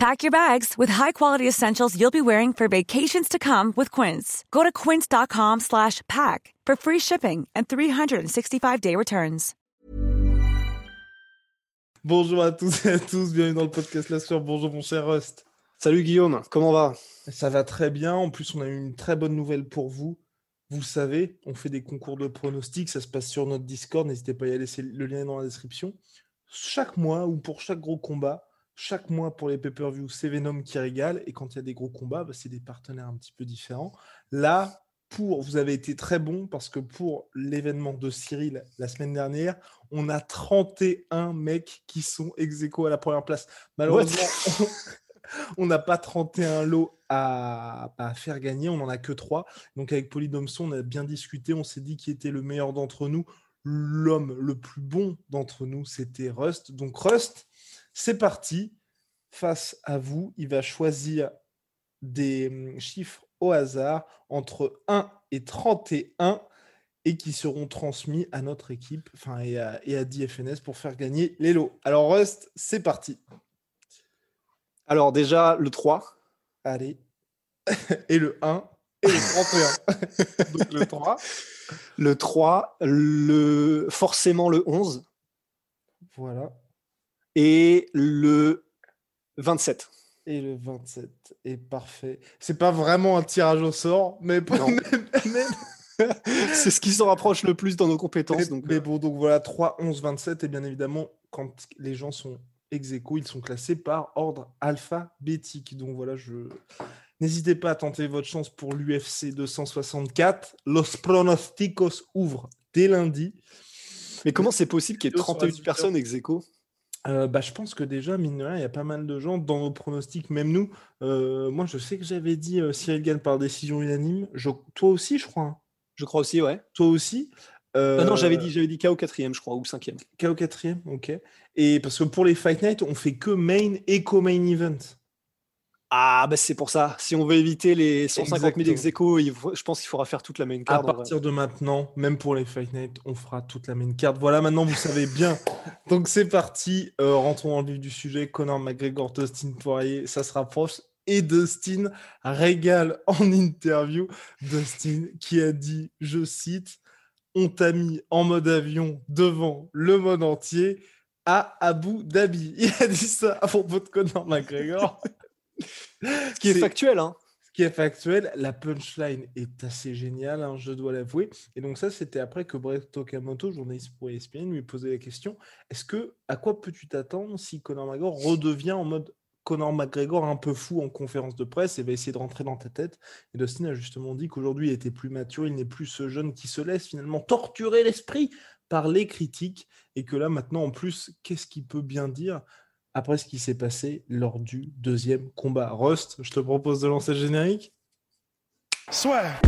Pack your bags with high-quality essentials you'll be wearing for vacations to come with Quince. Go to quince.com slash pack for free shipping and 365-day returns. Bonjour à tous et à tous, bienvenue dans le podcast La Sueur. Bonjour mon cher Rust. Salut Guillaume, comment va? Ça va très bien, en plus on a eu une très bonne nouvelle pour vous. Vous le savez, on fait des concours de pronostics, ça se passe sur notre Discord, n'hésitez pas à y aller, c'est- le lien est dans la description. Chaque mois ou pour chaque gros combat, chaque mois pour les pay-per-view, c'est Venom qui régale, et quand il y a des gros combats, bah, c'est des partenaires un petit peu différents. Là, pour, vous avez été très bon parce que pour l'événement de Cyril la semaine dernière, on a 31 mecs qui sont ex aequo à la première place. Malheureusement, on n'a pas 31 lots à, à faire gagner, on n'en a que 3. Donc avec Polydomson, on a bien discuté, on s'est dit qui était le meilleur d'entre nous. L'homme le plus bon d'entre nous, c'était Rust. Donc Rust, c'est parti. Face à vous, il va choisir des hum, chiffres au hasard entre 1 et 31 et qui seront transmis à notre équipe enfin, et, à, et à DFNS pour faire gagner les lots. Alors Rust, c'est parti. Alors déjà, le 3. Allez. Et le 1 et le 31. Donc le 3. Le 3, le... forcément le 11 Voilà. Et le 27. Et le 27 est parfait. C'est pas vraiment un tirage au sort, mais, C'est ce qui s'en rapproche le plus dans nos compétences. mais- donc, mais euh, bon, donc voilà, 3, 11, 27. Et bien évidemment, quand les gens sont ex aequo, ils sont classés par ordre alphabétique. Donc voilà, je. N'hésitez pas à tenter votre chance pour l'UFC 264. Los pronosticos ouvrent dès lundi. Mais comment c'est possible qu'il y ait Vidéo sur 31 Azure. personnes ex aequo? Euh, bah, je pense que déjà, mine de rien, il y a pas mal de gens dans nos pronostics, même nous. Euh, moi, je sais que j'avais dit euh, Cyril gagne par décision unanime. Je... Toi aussi, je crois. hein. Je crois aussi, ouais. Toi aussi. Ah non, j'avais Euh, dit, j'avais dit KO 4 je crois, ou 5 KO quatrième, ok. Et parce que pour les Fight Night, on fait que main et co-main event. Ah, bah c'est pour ça. Si on veut éviter les 150 000 ex Exactement. aequo, il faut- je pense qu'il faudra faire toute la main À card. vrai. partir de maintenant, même pour les Fight Night, on fera toute la main card. Voilà, maintenant vous savez bien. Donc c'est parti. Euh, rentrons dans le vif du sujet. Conor McGregor, Dustin Poirier, ça se rapproche. Et Dustin régale en interview. Dustin qui a dit, je cite, on t'a mis en mode avion devant le monde entier à Abu Dhabi. Il a dit ça à propos de Conor McGregor. Ce qui est factuel, hein. ce qui est factuel, la punchline est assez géniale, hein, je dois l'avouer. Et donc ça, c'était après que Brett Okamoto, journaliste pour ESPN, lui posait la question est-ce que à quoi peux-tu t'attendre si Conor McGregor redevient en mode Conor McGregor un peu fou en conférence de presse et va essayer de rentrer dans ta tête? Et Dustin a justement dit qu'aujourd'hui, il était plus mature, il n'est plus ce jeune qui se laisse finalement torturer l'esprit par les critiques et que là maintenant, en plus, qu'est-ce qu'il peut bien dire? Après ce qui s'est passé lors du deuxième combat. Rust, je te propose de lancer le générique. Swear.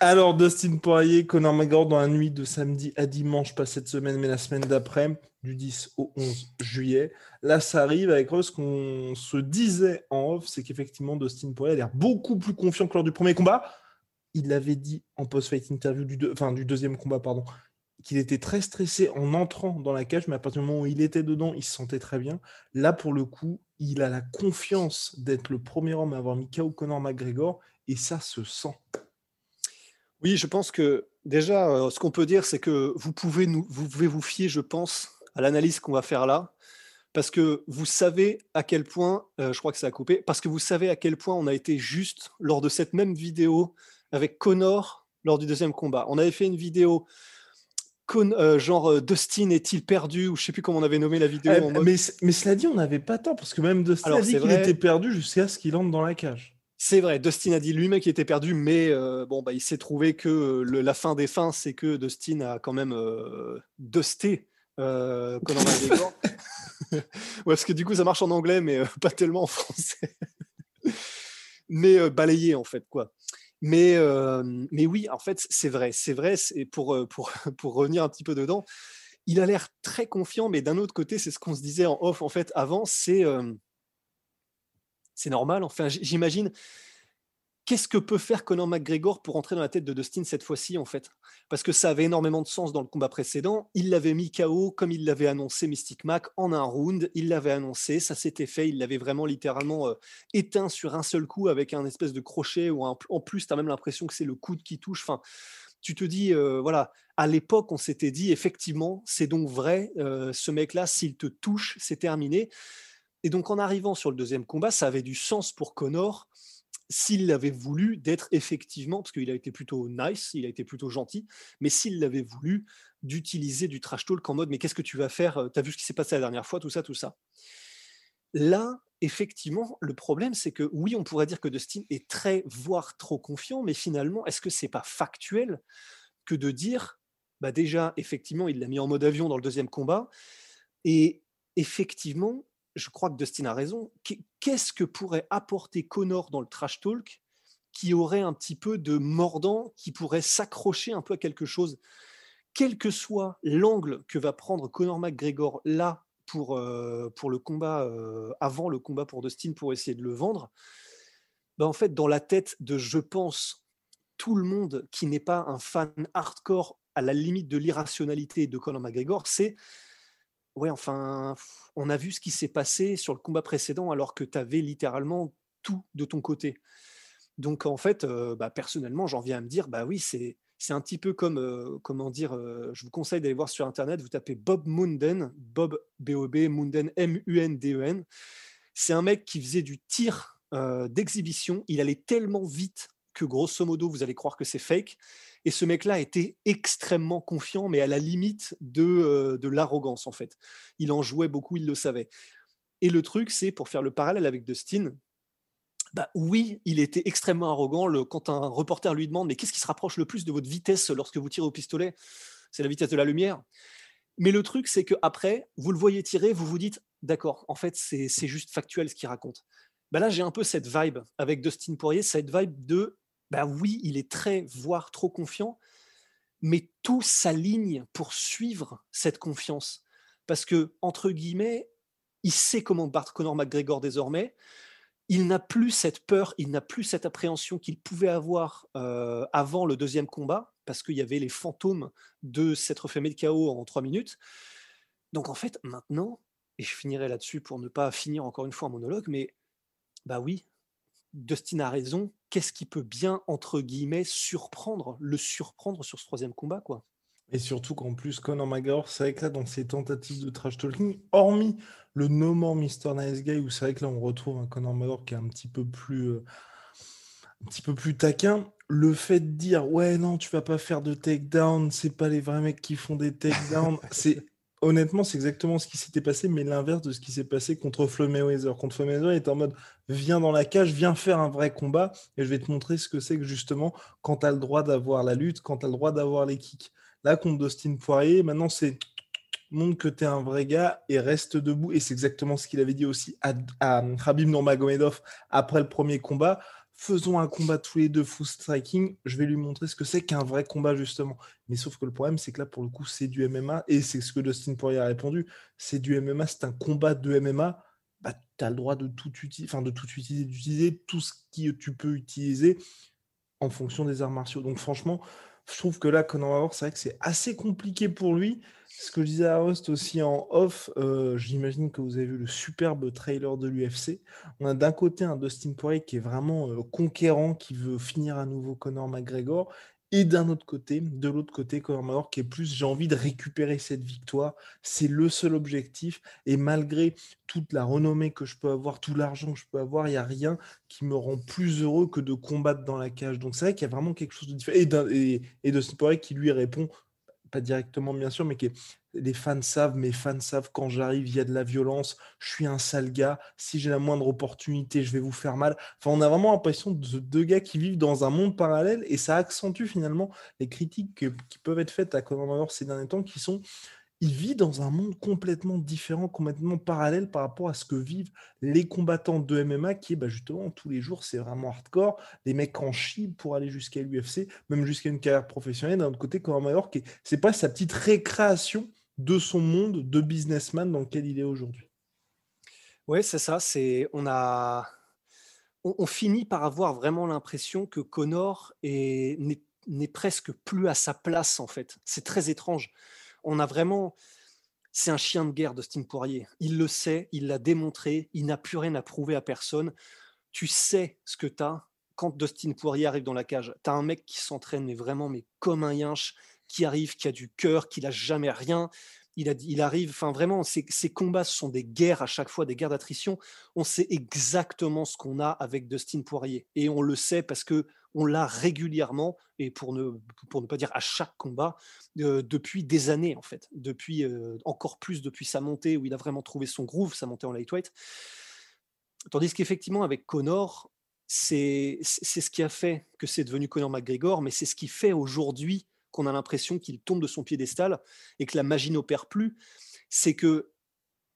Alors, Dustin Poirier, Conor McGregor dans la nuit de samedi à dimanche, pas cette semaine, mais la semaine d'après, du 10 au 11 juillet. Là, ça arrive avec ce qu'on se disait en off, c'est qu'effectivement, Dustin Poirier a l'air beaucoup plus confiant que lors du premier combat. Il l'avait dit en post-fight interview du deuxième combat, pardon, qu'il était très stressé en entrant dans la cage, mais à partir du moment où il était dedans, il se sentait très bien. Là, pour le coup, il a la confiance d'être le premier homme à avoir mis KO Conor McGregor, et ça se sent. Oui, je pense que déjà, euh, ce qu'on peut dire, c'est que vous pouvez, nous, vous pouvez vous fier, je pense, à l'analyse qu'on va faire là, parce que vous savez à quel point, euh, je crois que ça a coupé, parce que vous savez à quel point on a été juste lors de cette même vidéo avec Connor lors du deuxième combat. On avait fait une vidéo Con- euh, genre Dustin est-il perdu ou je sais plus comment on avait nommé la vidéo. Eh, en mode- mais, mais cela dit, on n'avait pas tort, parce que même Dustin Alors, a dit qu'il était perdu jusqu'à ce qu'il entre dans la cage. C'est vrai, Dustin a dit lui-même qu'il était perdu, mais euh, bon, bah, il s'est trouvé que la fin des fins, c'est que Dustin a quand même euh, dusté euh, Conor McGregor. ouais, parce que du coup, ça marche en anglais, mais pas tellement en français. mais balayé, en fait, quoi. Mais, mais oui, en fait, c'est vrai, c'est vrai. Et pour, pour, pour revenir un petit peu dedans, il a l'air très confiant, mais d'un autre côté, c'est ce qu'on se disait en off, en fait, avant, c'est c'est normal. Enfin, j'imagine. Qu'est-ce que peut faire Conor McGregor pour entrer dans la tête de Dustin cette fois-ci, en fait? Parce que ça avait énormément de sens dans le combat précédent. Il l'avait mis KO comme il l'avait annoncé Mystic Mac en un round. Il l'avait annoncé, ça s'était fait. Il l'avait vraiment littéralement euh, éteint sur un seul coup avec un espèce de crochet. Ou en plus, tu as même l'impression que c'est le coude qui touche. Enfin, tu te dis, euh, voilà, à l'époque, on s'était dit, effectivement, c'est donc vrai, euh, ce mec-là, s'il te touche, c'est terminé. Et donc en arrivant sur le deuxième combat, ça avait du sens pour Connor s'il l'avait voulu d'être effectivement, parce qu'il a été plutôt nice, il a été plutôt gentil, mais s'il l'avait voulu d'utiliser du trash talk en mode mais qu'est-ce que tu vas faire T'as vu ce qui s'est passé la dernière fois, tout ça, tout ça. Là, effectivement, le problème, c'est que oui, on pourrait dire que Dustin est très, voire trop confiant, mais finalement, est-ce que c'est pas factuel que de dire, bah déjà, effectivement, il l'a mis en mode avion dans le deuxième combat, et effectivement, je crois que Dustin a raison. Qu'est-ce que pourrait apporter Connor dans le trash talk qui aurait un petit peu de mordant, qui pourrait s'accrocher un peu à quelque chose? Quel que soit l'angle que va prendre Connor McGregor là pour, euh, pour le combat, euh, avant le combat pour Dustin, pour essayer de le vendre, ben en fait, dans la tête de, je pense, tout le monde qui n'est pas un fan hardcore à la limite de l'irrationalité de Conor McGregor, c'est ouais, enfin, on a vu ce qui s'est passé sur le combat précédent alors que tu avais littéralement tout de ton côté. Donc en fait, euh, bah, personnellement, j'en viens à me dire, bah oui, c'est c'est un petit peu comme, euh, comment dire, euh, je vous conseille d'aller voir sur Internet, vous tapez Bob Munden, Bob B-O-B, Munden, M-U-N-D-E-N. C'est un mec qui faisait du tir d'exhibition, il allait tellement vite que grosso modo, vous allez croire que c'est fake. Et ce mec-là était extrêmement confiant, mais à la limite de, euh, de l'arrogance, en fait. Il en jouait beaucoup, il le savait. Et le truc, c'est, pour faire le parallèle avec Dustin, bah oui, il était extrêmement arrogant. Le, quand un reporter lui demande, mais qu'est-ce qui se rapproche le plus de votre vitesse lorsque vous tirez au pistolet? C'est la vitesse de la lumière. Mais le truc, c'est que après, vous le voyez tirer, vous vous dites, d'accord, en fait, c'est juste factuel ce qu'il raconte. Bah là, j'ai un peu cette vibe avec Dustin Poirier, cette vibe de bah oui, il est très, voire trop confiant, mais tout s'aligne pour suivre cette confiance. Parce que, entre guillemets, il sait comment battre Conor McGregor désormais. Il n'a plus cette peur, il n'a plus cette appréhension qu'il pouvait avoir euh, avant le deuxième combat, parce qu'il y avait les fantômes de s'être fait mettre KO en trois minutes. Donc en fait, maintenant, et je finirai là-dessus pour ne pas finir encore une fois un monologue, mais bah oui, Dustin a raison, qu'est-ce qui peut bien, entre guillemets, surprendre, le surprendre sur ce troisième combat, quoi? Et surtout qu'en plus, Conor McGregor, c'est vrai que là, dans ses tentatives de trash talking, hormis le No More Mr. Nice Guy, où c'est vrai que là, on retrouve un Conor McGregor qui est un petit peu plus, euh, un petit peu plus taquin, le fait de dire, ouais, non, tu vas pas faire de takedown, c'est pas les vrais mecs qui font des takedowns, c'est honnêtement, c'est exactement ce qui s'était passé, mais l'inverse de ce qui s'est passé contre Floyd Mayweather. Contre Floyd Mayweather, il était en mode viens dans la cage, viens faire un vrai combat, et je vais te montrer ce que c'est que justement quand tu as le droit d'avoir la lutte, quand tu as le droit d'avoir les kicks. Là, contre Dustin Poirier, maintenant c'est montre que tu es un vrai gars et reste debout. Et c'est exactement ce qu'il avait dit aussi à, à Khabib Nurmagomedov après le premier combat faisons un combat tous les deux full striking, je vais lui montrer ce que c'est qu'un vrai combat justement. Mais sauf que le problème, c'est que là, pour le coup, c'est du MMA, et c'est ce que Dustin Poirier a répondu, c'est du MMA, c'est un combat de MMA, bah, tu as le droit de tout, utiliser, enfin, de tout utiliser, d'utiliser tout ce que tu peux utiliser en fonction des arts martiaux. Donc franchement, je trouve que là, Conor McGregor, c'est vrai que c'est assez compliqué pour lui. Ce que je disais à Rost aussi en off, euh, j'imagine que vous avez vu le superbe trailer de l'UFC. On a d'un côté un Dustin Poirier qui est vraiment euh, conquérant, qui veut finir à nouveau Conor McGregor, et d'un autre côté, de l'autre côté, Conor McGregor qui est plus j'ai envie de récupérer cette victoire. C'est le seul objectif. Et malgré toute la renommée que je peux avoir, tout l'argent que je peux avoir, il n'y a rien qui me rend plus heureux que de combattre dans la cage. Donc c'est vrai qu'il y a vraiment quelque chose de différent. Et, et, de Poirier qui lui répond pas directement bien sûr, mais qui les fans savent, mes fans savent quand j'arrive, il y a de la violence, je suis un sale gars, si j'ai la moindre opportunité, je vais vous faire mal. Enfin, on a vraiment l'impression de deux gars qui vivent dans un monde parallèle et ça accentue finalement les critiques qui peuvent être faites à Conor McGregor ces derniers temps qui sont il vit dans un monde complètement différent, complètement parallèle par rapport à ce que vivent les combattants de MMA, qui est bah, justement tous les jours, c'est vraiment hardcore. Les mecs en chient pour aller jusqu'à l'UFC, même jusqu'à une carrière professionnelle. D'un autre côté, Conor McGregor, c'est pas sa petite récréation de son monde de businessman dans lequel il est aujourd'hui. Oui, c'est ça. C'est on a on, finit par avoir vraiment l'impression que Connor n'est presque plus à sa place en fait. C'est très étrange on a vraiment. C'est un chien de guerre, Dustin Poirier. Il le sait, il l'a démontré, il n'a plus rien à prouver à personne. Tu sais ce que tu as quand Dustin Poirier arrive dans la cage. Tu as un mec qui s'entraîne, mais vraiment, mais comme un yinche, qui arrive, qui a du cœur, qui n'a jamais rien. Il, arrive, enfin vraiment, ces, ces, combats sont des guerres à chaque fois, des guerres d'attrition. On sait exactement ce qu'on a avec Dustin Poirier. Et on le sait parce que on l'a régulièrement, et pour ne, pour ne pas dire à chaque combat, euh, depuis des années en fait, depuis euh, encore plus depuis sa montée où il a vraiment trouvé son groove, sa montée en lightweight. Tandis qu'effectivement avec Connor, c'est ce qui a fait que c'est devenu Connor McGregor, mais c'est ce qui fait aujourd'hui qu'on a l'impression qu'il tombe de son piédestal et que la magie n'opère plus. C'est que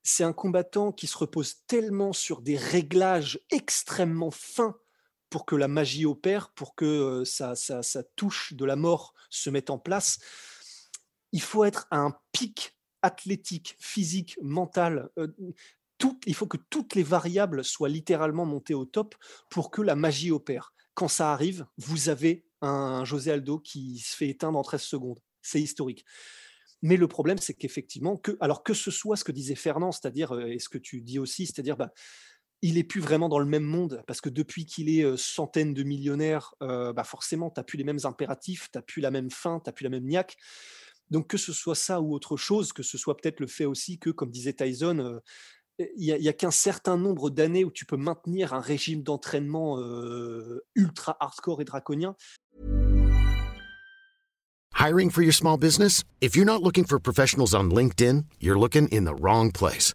c'est un combattant qui se repose tellement sur des réglages extrêmement fins pour que la magie opère, pour que ça, touche de la mort se mette en place, il faut être à un pic athlétique, physique, mental. tout, il faut que toutes les variables soient littéralement montées au top pour que la magie opère. Quand ça arrive, vous avez un José Aldo qui se fait éteindre en 13 secondes. C'est historique. Mais le problème, c'est qu'effectivement, que, alors que ce soit ce que disait Fernand, c'est-à-dire, et ce que tu dis aussi, c'est-à-dire, bah, il est plus vraiment dans le même monde parce que depuis qu'il est centaines de millionnaires, bah forcément, tu n'as plus les mêmes impératifs, tu n'as plus la même faim, tu n'as plus la même niaque. Donc que ce soit ça ou autre chose, que ce soit peut-être le fait aussi que, comme disait Tyson, il n'y a, qu'un certain nombre d'années où tu peux maintenir un régime d'entraînement ultra hardcore et draconien. Hiring for your small business? If you're not looking for professionals on LinkedIn, you're looking in the wrong place.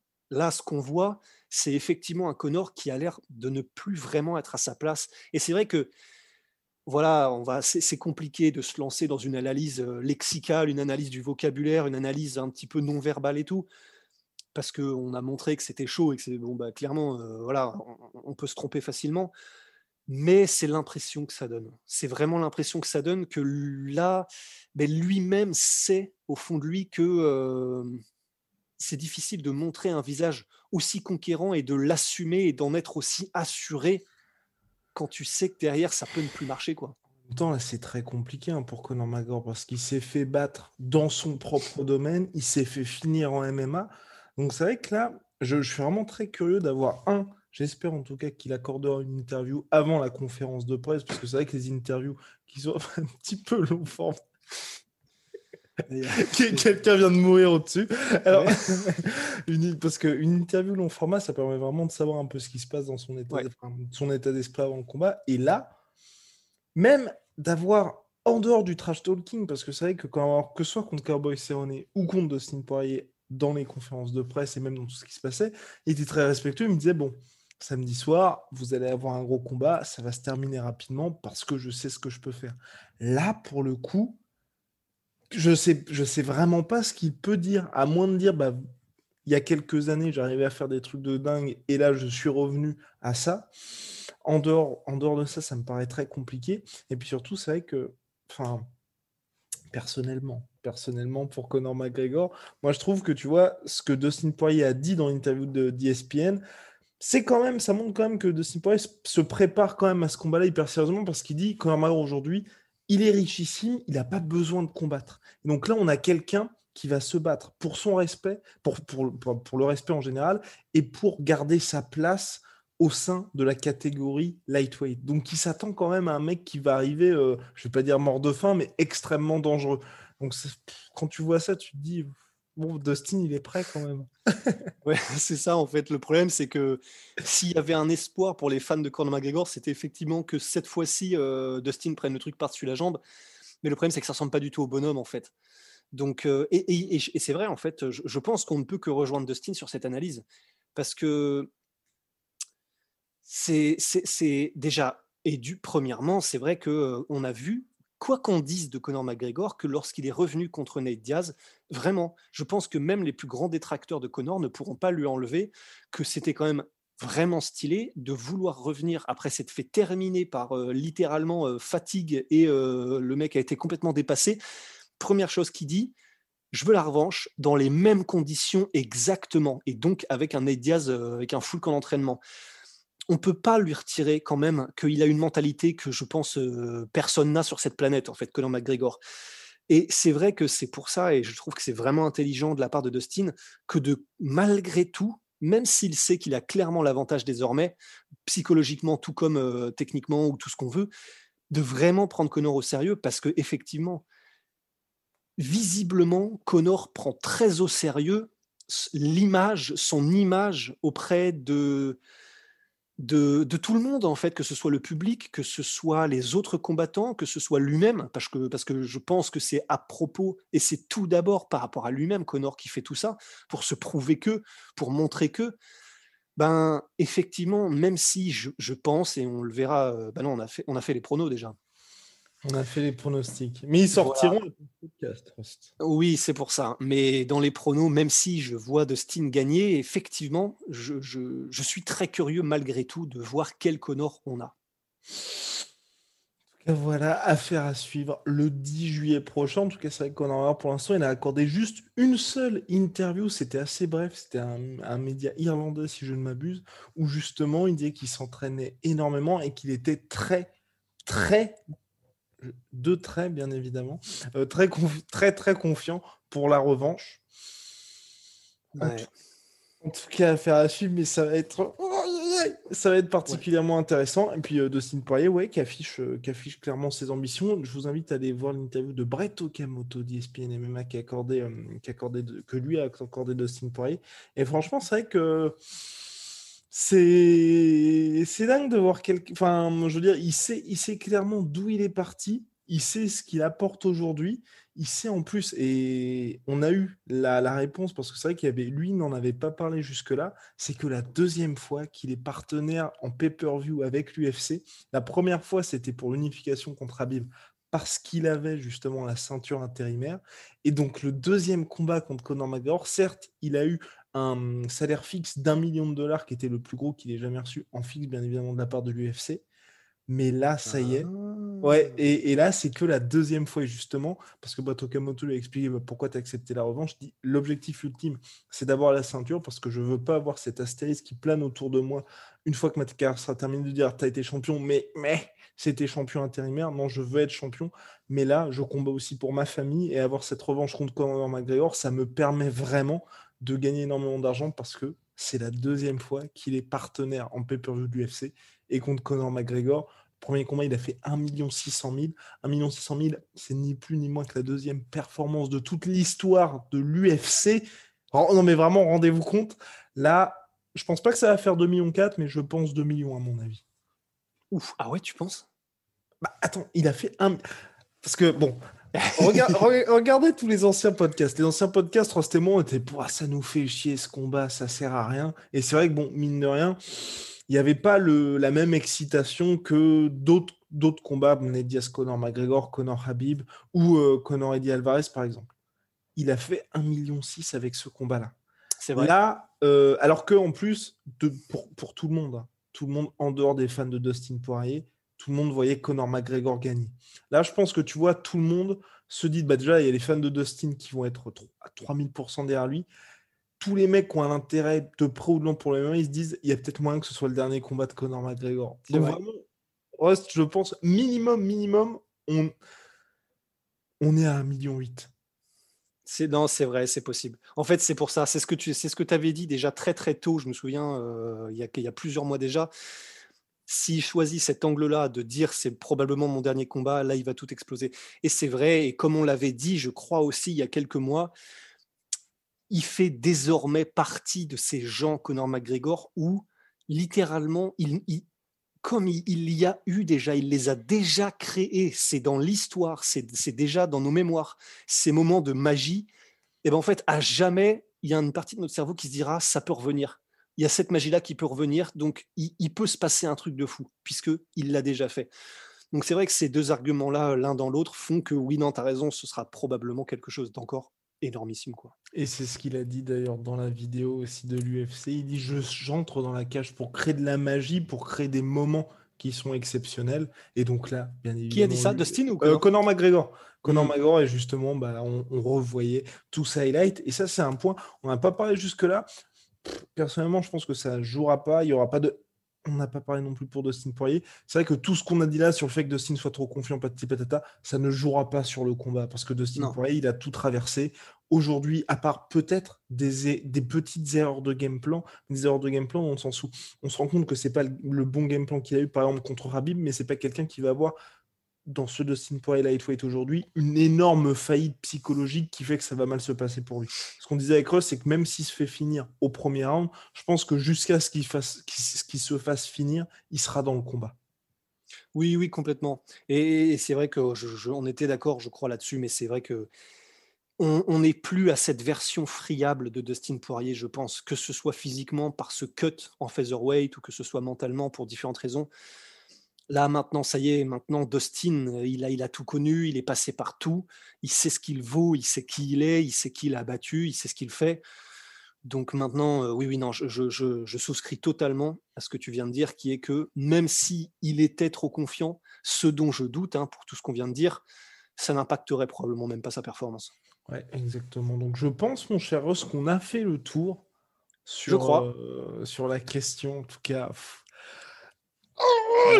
Là, ce qu'on voit, c'est effectivement un Connor qui a l'air de ne plus vraiment être à sa place. Et c'est vrai que voilà, on va, c'est compliqué de se lancer dans une analyse euh, lexicale, une analyse du vocabulaire, une analyse un petit peu non verbale et tout, parce qu'on a montré que c'était chaud et que c'est bon, bah, clairement, euh, voilà, on, peut se tromper facilement, mais c'est l'impression que ça donne. C'est vraiment l'impression que ça donne que là, ben, lui-même sait au fond de lui que euh, c'est difficile de montrer un visage aussi conquérant et de l'assumer et d'en être aussi assuré quand tu sais que derrière ça peut ne plus marcher quoi. Temps, là, c'est très compliqué hein, pour Conor McGregor parce qu'il s'est fait battre dans son propre domaine, il s'est fait finir en MMA. Donc c'est vrai que là, je, suis vraiment très curieux d'avoir un. J'espère en tout cas qu'il accordera une interview avant la conférence de presse, parce que c'est vrai que les interviews qui sont un petit peu long forme, Quelqu'un vient de mourir au-dessus. Alors, parce qu'une interview long format, ça permet vraiment de savoir un peu ce qui se passe dans son état, son état d'esprit avant le combat. Et là, même d'avoir en dehors du trash talking, parce que c'est vrai que quand que ce soit contre Cowboy Cerrone ou contre Dustin Poirier dans les conférences de presse et même dans tout ce qui se passait, il était très respectueux. Il me disait bon, samedi soir, vous allez avoir un gros combat, ça va se terminer rapidement parce que je sais ce que je peux faire. Là, pour le coup, je sais, je sais vraiment pas ce qu'il peut dire, à moins de dire, bah, il y a quelques années, j'arrivais à faire des trucs de dingue, et là, je suis revenu à ça. En dehors, en dehors de ça, ça me paraît très compliqué. Et puis surtout, c'est vrai que, enfin, personnellement, personnellement, pour Conor McGregor, moi, je trouve que, tu vois, ce que Dustin Poirier a dit dans l'interview d'ESPN, c'est quand même, ça montre quand même que Dustin Poirier se prépare quand même à ce combat-là hyper sérieusement parce qu'il dit Conor McGregor aujourd'hui, il est richissime, il n'a pas besoin de combattre. donc là, on a quelqu'un qui va se battre pour son respect, pour, pour, pour, le respect en général, et pour garder sa place au sein de la catégorie lightweight. Donc il s'attend quand même à un mec qui va arriver, euh, je vais pas dire mort de faim, mais extrêmement dangereux. Donc quand tu vois ça, tu te dis, bon, Dustin, il est prêt quand même. ouais, c'est ça en fait. Le problème, c'est que s'il y avait un espoir pour les fans de Conor McGregor, c'était effectivement que cette fois-ci, euh, Dustin prenne le truc par-dessus la jambe. Mais le problème, c'est que ça ressemble pas du tout au bonhomme en fait. Donc, euh, et, c'est vrai, en fait, je, pense qu'on ne peut que rejoindre Dustin sur cette analyse. Parce que c'est déjà, et du premièrement, c'est vrai qu'on euh, on a vu, quoi qu'on dise de Conor McGregor, que lorsqu'il est revenu contre Nate Diaz, vraiment, je pense que même les plus grands détracteurs de Conor ne pourront pas lui enlever que c'était quand même vraiment stylé de vouloir revenir après s'être fait terminer par euh, littéralement fatigue et le mec a été complètement dépassé première chose qu'il dit, je veux la revanche dans les mêmes conditions exactement, et donc avec un Nate Diaz, euh, avec un full camp d'entraînement. On peut pas lui retirer quand même qu'il a une mentalité que je pense personne n'a sur cette planète, en fait, Conor McGregor. Et c'est vrai que c'est pour ça, et je trouve que c'est vraiment intelligent de la part de Dustin, que de malgré tout, même s'il sait qu'il a clairement l'avantage désormais, psychologiquement tout comme techniquement ou tout ce qu'on veut, de vraiment prendre Conor au sérieux parce que effectivement, visiblement, Connor prend très au sérieux l'image, son image auprès de, de, tout le monde, en fait, que ce soit le public, que ce soit les autres combattants, que ce soit lui-même, parce que, parce que je pense que c'est à propos, et c'est tout d'abord par rapport à lui-même, Connor, qui fait tout ça, pour se prouver que, pour montrer que, ben, effectivement, même si je, pense, et on le verra, euh, ben non, on a fait, on a fait les pronos déjà. On a fait les pronostics. Mais ils sortiront le podcast. Oui, c'est pour ça. Mais dans les pronos, même si je vois Dustin gagner, effectivement, je, suis très curieux malgré tout de voir quel Connor on a. Voilà, affaire à suivre le 10 juillet prochain. En tout cas, c'est vrai qu'on en a pour l'instant. Il a accordé juste une seule interview. C'était assez bref. C'était un, un, média irlandais, si je ne m'abuse, où justement il disait qu'il s'entraînait énormément et qu'il était très, très deux traits, bien évidemment. Euh, très, très, très confiant pour la revanche. En, tout, cas, affaire à suivre, mais ça va être, ça va être particulièrement intéressant. Et puis, euh, Dustin Poirier, ouais, qui affiche, euh, qui affiche clairement ses ambitions. Je vous invite à aller voir l'interview de Brett Okamoto d'ESPN MMA qui a accordé, qui accordé que lui a accordé Dustin Poirier. Et franchement, c'est vrai que c'est dingue de voir quelqu'un. Enfin, je veux dire, il sait, il sait clairement d'où il est parti. Il sait ce qu'il apporte aujourd'hui. Il sait en plus, et on a eu la, la réponse parce que c'est vrai qu'il avait, lui, n'en avait pas parlé jusque-là. C'est que la deuxième fois qu'il est partenaire en pay-per-view avec l'UFC, la première fois c'était pour l'unification contre Habib parce qu'il avait justement la ceinture intérimaire. Et donc le deuxième combat contre Conor McGregor, certes, il a eu un salaire fixe d'un million de dollars qui était le plus gros qu'il ait jamais reçu en fixe, bien évidemment, de la part de l'UFC. Mais là, ça y est. Ouais, ah. et, là, c'est que la deuxième fois, justement, parce que Bato Kamoto lui a expliqué bah, pourquoi tu as accepté la revanche. Dit l'objectif ultime, c'est d'avoir la ceinture parce que je veux pas avoir cet astérisque qui plane autour de moi une fois que ma carrière sera terminée de dire tu as été champion, mais, mais c'était champion intérimaire. Non, je veux être champion. Mais là, je combats aussi pour ma famille et avoir cette revanche contre Conor McGregor, ça me permet vraiment de gagner énormément d'argent parce que c'est la deuxième fois qu'il est partenaire en pay-per-view de l'UFC et contre Conor McGregor. Premier combat, il a fait 1 600 000. 1 600 000, c'est ni plus ni moins que la deuxième performance de toute l'histoire de l'UFC. Non, mais vraiment, rendez-vous compte. Là, je pense pas que ça va faire 2 millions 4, mais je pense 2 millions à mon avis. Ouf, ah ouais, tu penses? Bah attends, il a fait un. Parce que bon, regardez tous les anciens podcasts. Les anciens podcasts, Rost et étaient ça nous fait chier ce combat, ça sert à rien. Et c'est vrai que, bon, mine de rien, il n'y avait pas le, la même excitation que d'autres d'autres combats, Ned Diaz, Conor McGregor, Conor Habib ou euh, Conor Eddie Alvarez, par exemple. Il a fait 1,6 million avec ce combat-là. C'est vrai. Là, euh, alors que en plus, de, pour, pour, tout le monde, hein, tout le monde en dehors des fans de Dustin Poirier, tout le monde voyait Conor McGregor gagner. Là, je pense que tu vois, tout le monde se dit, bah déjà, il y a les fans de Dustin qui vont être à 3000% derrière lui. Tous les mecs qui ont un intérêt de près ou de loin pour les mêmes, ils se disent, il y a peut-être moyen que ce soit le dernier combat de Conor McGregor. Donc vraiment, je pense, minimum, minimum, on, on est à 1,8 million. C'est non, c'est vrai, c'est possible. En fait, c'est pour ça. C'est ce que tu, c'est ce que avais dit déjà très très tôt. Je me souviens, euh, il, y a, il y a plusieurs mois déjà. S'il choisit cet angle-là de dire c'est probablement mon dernier combat, là il va tout exploser. Et c'est vrai. Et comme on l'avait dit, je crois aussi il y a quelques mois, il fait désormais partie de ces gens Conor McGregor où littéralement il, comme il, y a eu déjà, il les a déjà créés, c'est dans l'histoire, c'est déjà dans nos mémoires, ces moments de magie, et ben en fait, à jamais, il y a une partie de notre cerveau qui se dira, ça peut revenir. Il y a cette magie-là qui peut revenir, donc il, peut se passer un truc de fou, puisqu'il l'a déjà fait. Donc c'est vrai que ces deux arguments-là, l'un dans l'autre, font que oui, non, tu as raison, ce sera probablement quelque chose d'encore énormissime. Quoi. Et c'est ce qu'il a dit d'ailleurs dans la vidéo aussi de l'UFC. Il dit J'entre dans la cage pour créer de la magie, pour créer des moments qui sont exceptionnels. Et donc là, bien évidemment. Qui a dit ça Dustin ou euh, Conor McGregor. Conor hmm. McGregor, et justement, bah, on, revoyait tout ça highlight. Et ça, c'est un point. On n'a pas parlé jusque-là. Personnellement, je pense que ça ne jouera pas. Il n'y aura pas de on n'a pas parlé non plus pour Dustin Poirier. C'est vrai que tout ce qu'on a dit là sur le fait que Dustin soit trop confiant, petit patata, ça ne jouera pas sur le combat parce que Dustin Poirier, il a tout traversé. Aujourd'hui, à part peut-être des, des, petites erreurs de game plan, des erreurs de game plan on s'en. On se rend compte que c'est pas le, bon game plan qu'il a eu par exemple contre Rabib, mais c'est pas quelqu'un qui va avoir dans ce Dustin Poirier Lightweight aujourd'hui, une énorme faillite psychologique qui fait que ça va mal se passer pour lui. Ce qu'on disait avec Ross, c'est que même s'il se fait finir au premier round, je pense que jusqu'à ce qu'il se fasse finir, il sera dans le combat. Oui, oui, complètement. Et, c'est vrai que on était d'accord, je crois, là-dessus, mais c'est vrai que on n'est plus à cette version friable de Dustin Poirier, je pense, que ce soit physiquement par ce cut en featherweight ou que ce soit mentalement pour différentes raisons. Là, maintenant, ça y est, maintenant, Dustin, euh, il a, il a tout connu, il est passé partout, il sait ce qu'il vaut, il sait qui il est, il sait qui l'a battu, il sait ce qu'il fait. Donc maintenant, euh, oui, oui, non, je, souscris totalement à ce que tu viens de dire, qui est que même si il était trop confiant, ce dont je doute, hein, pour tout ce qu'on vient de dire, ça n'impacterait probablement même pas sa performance. Ouais, exactement. Donc je pense, mon cher Ross, qu'on a fait le tour sur, je crois. Euh, sur la question. En tout cas,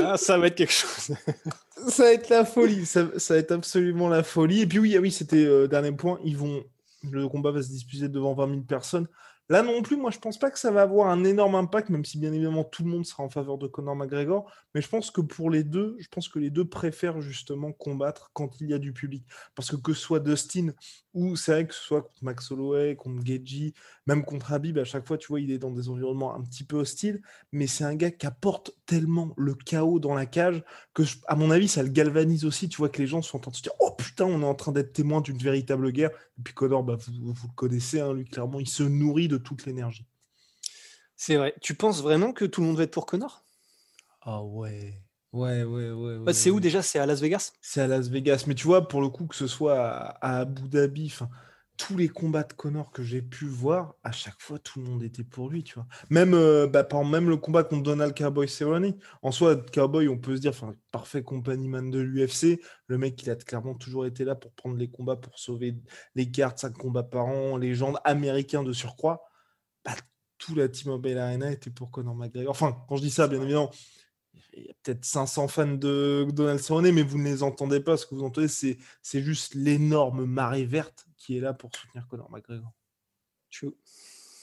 ah, ça va être quelque chose. ça va être la folie. Ça, va être absolument la folie. Et puis oui, ah oui, c'était euh, dernier point. Ils vont, le combat va se disputer devant 20 000 personnes. Là non plus, moi je pense pas que ça va avoir un énorme impact, même si bien évidemment tout le monde sera en faveur de Conor McGregor. Mais je pense que pour les deux, je pense que les deux préfèrent justement combattre quand il y a du public. Parce que que ce soit Dustin ou c'est vrai que ce soit contre Max Holloway, contre Geji, même contre Habib, à chaque fois, tu vois, il est dans des environnements un petit peu hostiles. Mais c'est un gars qui apporte tellement le chaos dans la cage que, à mon avis, ça le galvanise aussi. Tu vois que les gens sont en train de se dire Oh putain, on est en train d'être témoin d'une véritable guerre. Et puis Conor, bah, vous, le connaissez, hein, lui, clairement, il se nourrit de toute l'énergie. C'est vrai. Tu penses vraiment que tout le monde va être pour Connor? Ah ouais. Ouais, ouais, ouais. Bah, c'est où déjà? C'est à Las Vegas? C'est à Las Vegas. Mais tu vois, pour le coup, que ce soit à, Abu Dhabi, tous les combats de Connor que j'ai pu voir, à chaque fois, tout le monde était pour lui, tu vois. Même, euh, bah, même le combat contre Donald Cowboy Cerrone. En soi, Cowboy, on peut se dire, parfait compagnie-man de l'UFC. Le mec, il a clairement toujours été là pour prendre les combats, pour sauver les cartes, 5 combats par an, légende américain de surcroît. Bah, tout la team Mobile Arena était pour Conor McGregor. Enfin, quand je dis ça, bien évidemment, il y a peut-être 500 fans de Donald Cerrone, mais vous ne les entendez pas. Ce que vous entendez, c'est, c'est juste l'énorme marée verte qui est là pour soutenir Conor McGregor. Chou.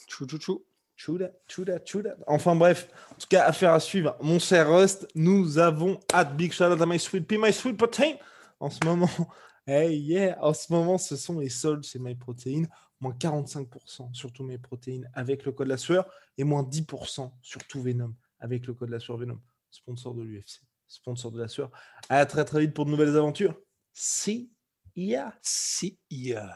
Chou, chou, chou. Chouda, chouda, chouda. Enfin bref, en tout cas, affaire à suivre. Mon cher Rust, nous avons at Big Shout out à My Sweet Pea, My Sweet Protein. En ce moment, hey yeah, en ce moment, ce sont les soldes chez My Protein. Moins 45% sur tous mes protéines avec le code la sueur et moins 10% sur tout Venom avec le code la sueur Venom sponsor de l'UFC, sponsor de la sueur. À très très vite pour de nouvelles aventures. See ya. See ya.